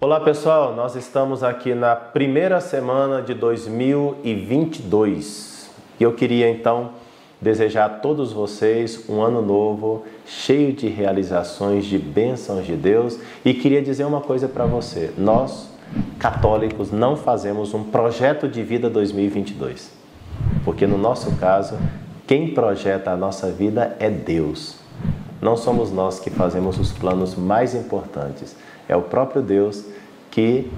Olá pessoal, nós estamos aqui na primeira semana de 2022 e eu queria então desejar a todos vocês um ano novo cheio de realizações, de bênçãos de Deus. E queria dizer uma coisa para você: nós católicos não fazemos um projeto de vida 2022, porque no nosso caso, quem projeta a nossa vida é Deus. Não somos nós que fazemos os planos mais importantes, é o próprio Deus que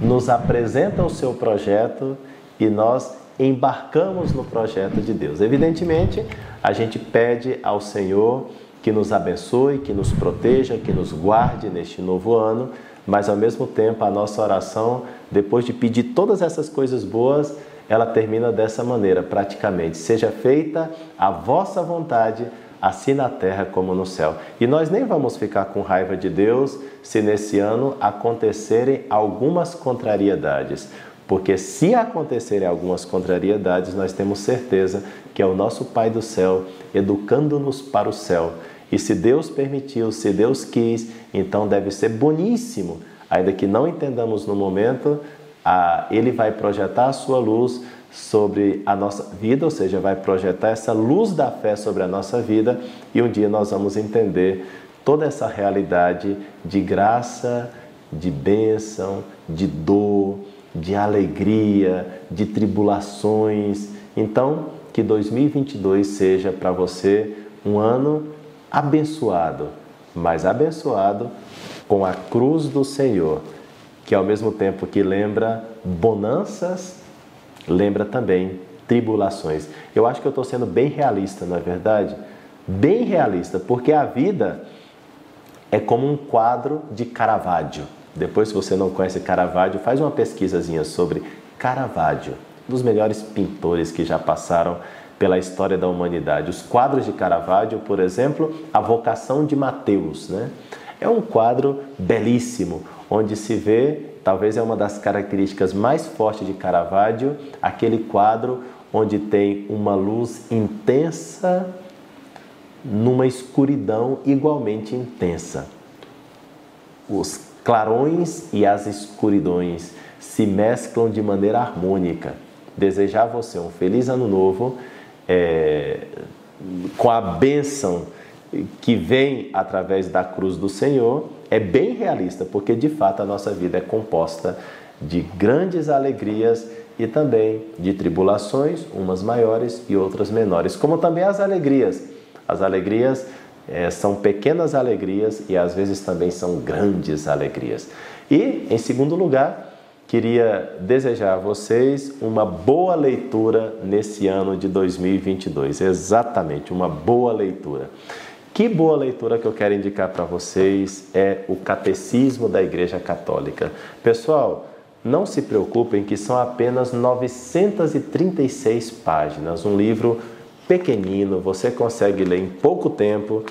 nos apresenta o seu projeto e nós embarcamos no projeto de Deus. Evidentemente, a gente pede ao Senhor que nos abençoe, que nos proteja, que nos guarde neste novo ano, mas ao mesmo tempo a nossa oração, depois de pedir todas essas coisas boas, ela termina dessa maneira, praticamente: seja feita a vossa vontade, assim na terra como no céu. E nós nem vamos ficar com raiva de Deus se nesse ano acontecerem algumas contrariedades. Porque se acontecerem algumas contrariedades, nós temos certeza que é o nosso Pai do céu educando-nos para o céu. E se Deus permitiu, se Deus quis, então deve ser boníssimo. Ainda que não entendamos no momento, Ele vai projetar a sua luz sobre a nossa vida, ou seja, vai projetar essa luz da fé sobre a nossa vida e um dia nós vamos entender toda essa realidade de graça, de bênção, de dor, de alegria, de tribulações. Então, que 2022 seja para você um ano abençoado, mas abençoado com a cruz do Senhor, que ao mesmo tempo que lembra bonanças lembra também tribulações. Eu acho que eu estou sendo bem realista, não é verdade? Bem realista, porque a vida é como um quadro de Caravaggio. Depois, se você não conhece Caravaggio, faz uma pesquisazinha sobre Caravaggio, um dos melhores pintores que já passaram pela história da humanidade. Os quadros de Caravaggio, por exemplo, A Vocação de Mateus, né? É um quadro belíssimo, onde se vê talvez é uma das características mais fortes de Caravaggio, aquele quadro onde tem uma luz intensa numa escuridão igualmente intensa. Os clarões e as escuridões se mesclam de maneira harmônica. Desejar você um feliz ano novo é, com a bênção que vem através da cruz do Senhor é bem realista, porque de fato a nossa vida é composta de grandes alegrias e também de tribulações, umas maiores e outras menores, como também as alegrias. As alegrias é, são pequenas alegrias e às vezes também são grandes alegrias. E, em segundo lugar, queria desejar a vocês uma boa leitura nesse ano de 2022. Exatamente, uma boa leitura. Que boa leitura que eu quero indicar para vocês é o Catecismo da Igreja Católica. Pessoal, não se preocupem que são apenas 936 páginas, um livro pequenino, você consegue ler em pouco tempo.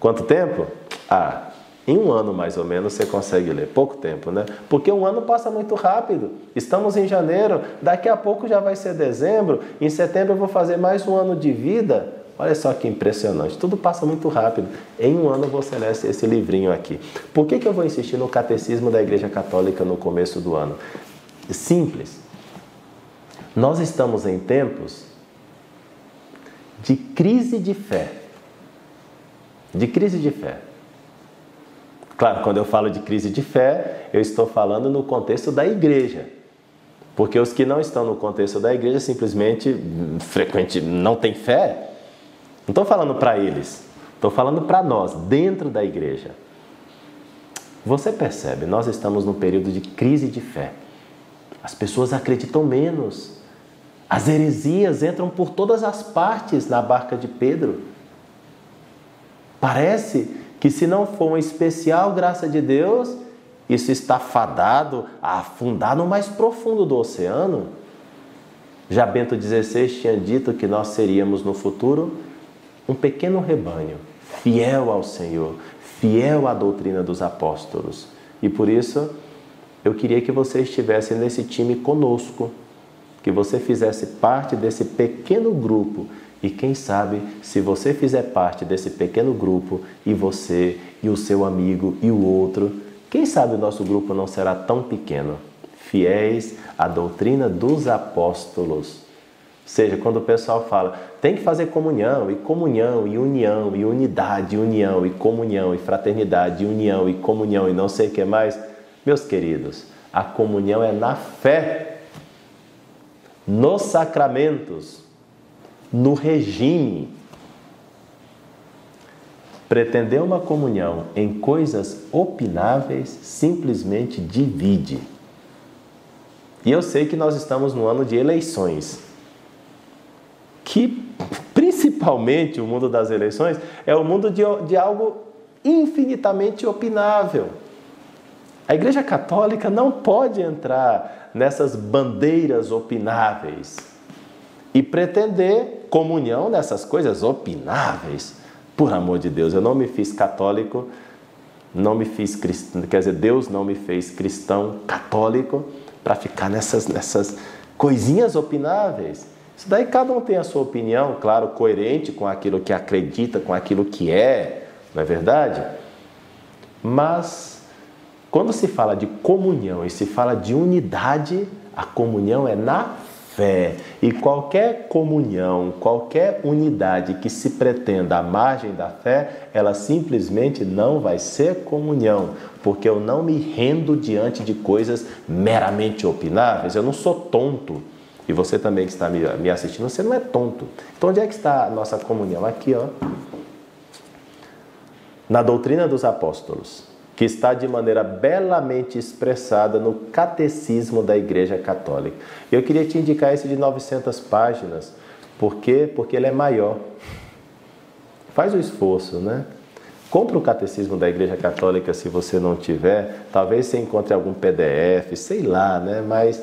Quanto tempo? Ah, em um ano mais ou menos você consegue ler, pouco tempo, né? Porque um ano passa muito rápido. Estamos em janeiro, daqui a pouco já vai ser dezembro, em setembro eu vou fazer mais um ano de vida. Olha só que impressionante, tudo passa muito rápido. Em um ano você lê esse livrinho aqui. Por que, que eu vou insistir no catecismo da Igreja Católica no começo do ano? Simples. Nós estamos em tempos de crise de fé. De crise de fé. Claro, quando eu falo de crise de fé, eu estou falando no contexto da igreja. Porque os que não estão no contexto da igreja simplesmente hum, frequente não têm fé, não estou falando para eles, estou falando para nós, dentro da igreja. Você percebe, nós estamos num período de crise de fé. As pessoas acreditam menos. As heresias entram por todas as partes na barca de Pedro. Parece que se não for uma especial graça de Deus, isso está fadado a afundar no mais profundo do oceano. Já Bento XVI tinha dito que nós seríamos no futuro um pequeno rebanho, fiel ao Senhor, fiel à doutrina dos apóstolos. E por isso, eu queria que você estivesse nesse time conosco, que você fizesse parte desse pequeno grupo e quem sabe, se você fizer parte desse pequeno grupo e você e o seu amigo e o outro, quem sabe o nosso grupo não será tão pequeno, fiéis à doutrina dos apóstolos. Ou seja, quando o pessoal fala, tem que fazer comunhão, e comunhão, e união, e unidade, e união, e comunhão, e fraternidade, e união, e comunhão, e não sei o que mais. Meus queridos, a comunhão é na fé, nos sacramentos, no regime. Pretender uma comunhão em coisas opináveis simplesmente divide. E eu sei que nós estamos no ano de eleições, que principalmente o mundo das eleições é o mundo de, de algo infinitamente opinável. A Igreja Católica não pode entrar nessas bandeiras opináveis e pretender comunhão nessas coisas opináveis. Por amor de Deus, eu não me fiz católico, não me fiz cristão, quer dizer, Deus não me fez cristão católico para ficar nessas, nessas coisinhas opináveis. Isso daí cada um tem a sua opinião, claro, coerente com aquilo que acredita, com aquilo que é, não é verdade? Mas quando se fala de comunhão e se fala de unidade, a comunhão é na fé. E qualquer comunhão, qualquer unidade que se pretenda à margem da fé, ela simplesmente não vai ser comunhão, porque eu não me rendo diante de coisas meramente opináveis. Eu não sou tonto. E você também que está me assistindo, você não é tonto. Então onde é que está a nossa comunhão? Aqui, ó. Na doutrina dos apóstolos que está de maneira belamente expressada no Catecismo da Igreja Católica. Eu queria te indicar esse de 900 páginas. Por quê? Porque ele é maior. Faz o esforço, né? Compre o Catecismo da Igreja Católica se você não tiver. Talvez você encontre algum PDF, sei lá, né? Mas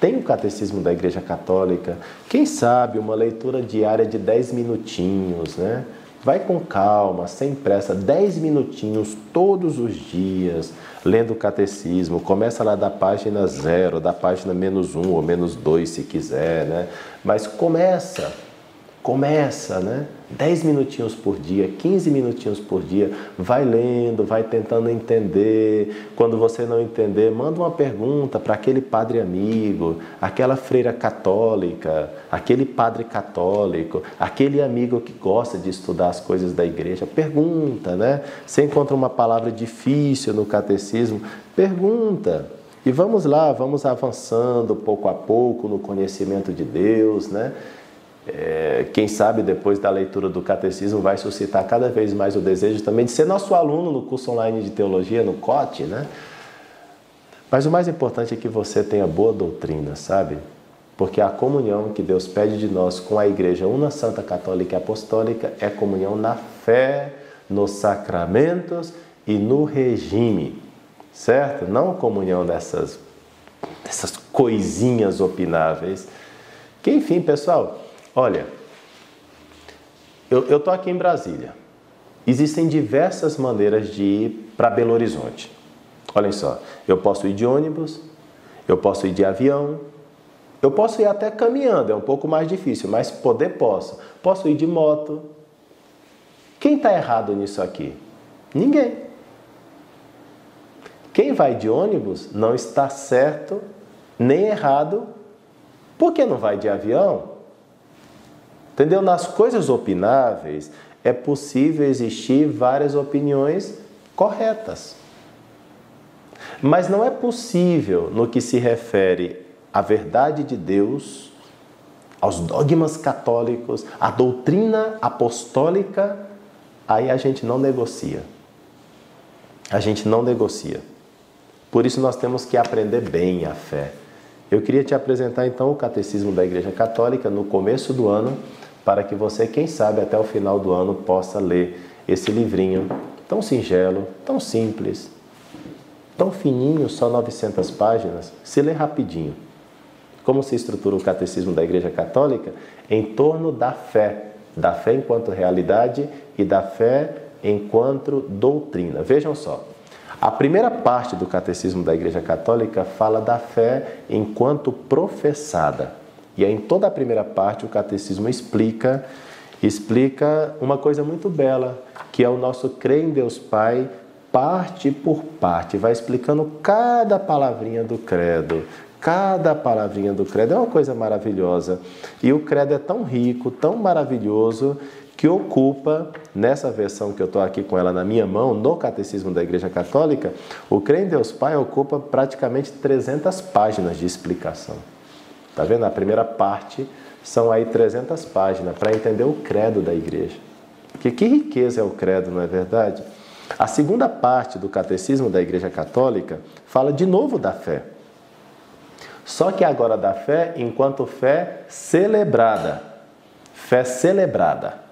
tem o Catecismo da Igreja Católica. Quem sabe uma leitura diária de 10 minutinhos, né? Vai com calma, sem pressa, 10 minutinhos todos os dias, lendo o catecismo. Começa lá da página zero, da página menos um ou menos dois, se quiser, né? Mas começa Começa, né? 10 minutinhos por dia, 15 minutinhos por dia, vai lendo, vai tentando entender. Quando você não entender, manda uma pergunta para aquele padre amigo, aquela freira católica, aquele padre católico, aquele amigo que gosta de estudar as coisas da igreja. Pergunta, né? Você encontra uma palavra difícil no catecismo, pergunta. E vamos lá, vamos avançando pouco a pouco no conhecimento de Deus, né? É, quem sabe depois da leitura do catecismo vai suscitar cada vez mais o desejo também de ser nosso aluno no curso online de teologia, no COT, né? Mas o mais importante é que você tenha boa doutrina, sabe? Porque a comunhão que Deus pede de nós com a Igreja Una Santa Católica e Apostólica é comunhão na fé, nos sacramentos e no regime, certo? Não comunhão dessas, dessas coisinhas opináveis. Que enfim, pessoal, Olha, eu estou aqui em Brasília. Existem diversas maneiras de ir para Belo Horizonte. Olhem só, eu posso ir de ônibus, eu posso ir de avião, eu posso ir até caminhando, é um pouco mais difícil, mas poder posso. Posso ir de moto. Quem está errado nisso aqui? Ninguém. Quem vai de ônibus não está certo nem errado. Por que não vai de avião? Entendeu? Nas coisas opináveis é possível existir várias opiniões corretas. Mas não é possível, no que se refere à verdade de Deus, aos dogmas católicos, à doutrina apostólica, aí a gente não negocia. A gente não negocia. Por isso nós temos que aprender bem a fé. Eu queria te apresentar então o Catecismo da Igreja Católica no começo do ano para que você, quem sabe, até o final do ano possa ler esse livrinho tão singelo, tão simples, tão fininho, só 900 páginas, se lê rapidinho. Como se estrutura o catecismo da Igreja Católica? Em torno da fé, da fé enquanto realidade e da fé enquanto doutrina. Vejam só, a primeira parte do catecismo da Igreja Católica fala da fé enquanto professada. E aí, em toda a primeira parte, o catecismo explica explica uma coisa muito bela, que é o nosso crer em Deus Pai, parte por parte, vai explicando cada palavrinha do credo. Cada palavrinha do credo é uma coisa maravilhosa. E o credo é tão rico, tão maravilhoso, que ocupa, nessa versão que eu estou aqui com ela na minha mão, no Catecismo da Igreja Católica, o crer em Deus Pai ocupa praticamente 300 páginas de explicação. Tá vendo? A primeira parte são aí 300 páginas para entender o credo da igreja. Que que riqueza é o credo, não é verdade? A segunda parte do catecismo da Igreja Católica fala de novo da fé. Só que agora da fé enquanto fé celebrada. Fé celebrada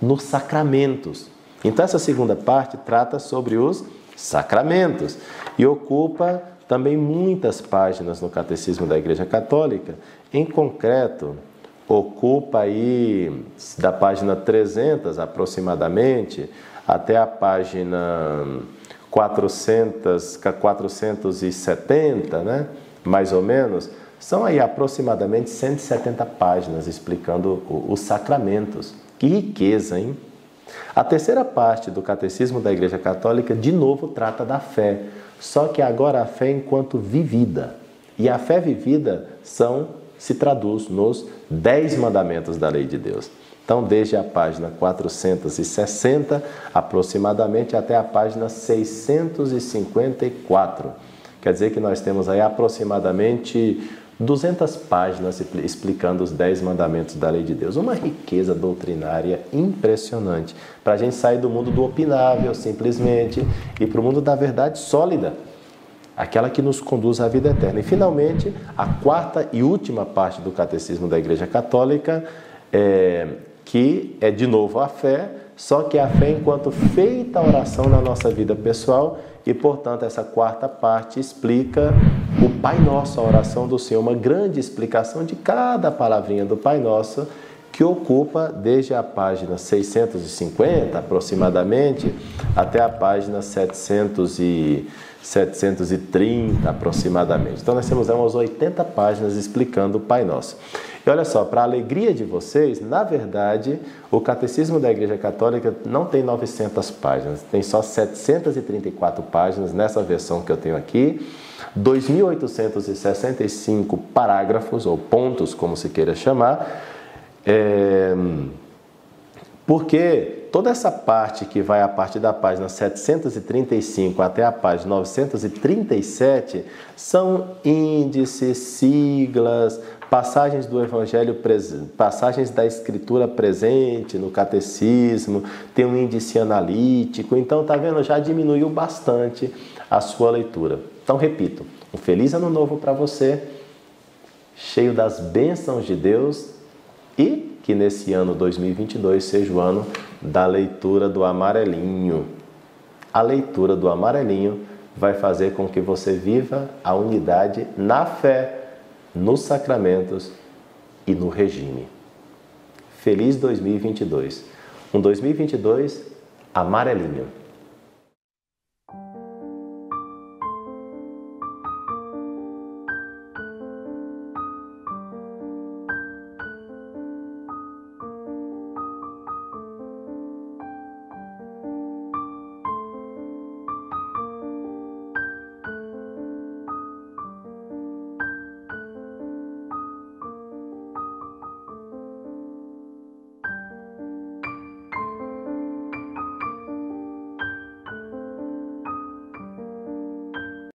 nos sacramentos. Então essa segunda parte trata sobre os sacramentos e ocupa também muitas páginas no Catecismo da Igreja Católica. Em concreto, ocupa aí da página 300 aproximadamente até a página 400, 470, né? mais ou menos, são aí aproximadamente 170 páginas explicando os sacramentos. Que riqueza, hein? A terceira parte do Catecismo da Igreja Católica, de novo, trata da fé, só que agora a fé enquanto vivida. E a fé vivida são se traduz nos dez mandamentos da lei de Deus. Então, desde a página 460 aproximadamente até a página 654. Quer dizer que nós temos aí aproximadamente 200 páginas explicando os 10 mandamentos da lei de Deus. Uma riqueza doutrinária impressionante para a gente sair do mundo do opinável, simplesmente, e para o mundo da verdade sólida, aquela que nos conduz à vida eterna. E, finalmente, a quarta e última parte do Catecismo da Igreja Católica, é, que é de novo a fé, só que a fé enquanto feita a oração na nossa vida pessoal e, portanto, essa quarta parte explica Pai Nosso, a oração do Senhor, uma grande explicação de cada palavrinha do Pai Nosso, que ocupa desde a página 650 aproximadamente até a página 700 e 730 aproximadamente. Então nós temos umas 80 páginas explicando o Pai Nosso. E olha só, para a alegria de vocês, na verdade, o Catecismo da Igreja Católica não tem 900 páginas, tem só 734 páginas nessa versão que eu tenho aqui, 2.865 parágrafos, ou pontos, como se queira chamar, é... porque toda essa parte que vai a partir da página 735 até a página 937 são índices, siglas, passagens do Evangelho, passagens da Escritura presente no catecismo, tem um índice analítico, então tá vendo, já diminuiu bastante a sua leitura. Então repito, um feliz ano novo para você, cheio das bênçãos de Deus e que nesse ano 2022 seja o ano da leitura do amarelinho. A leitura do amarelinho vai fazer com que você viva a unidade na fé nos sacramentos e no regime. Feliz 2022. Um 2022 amarelinho.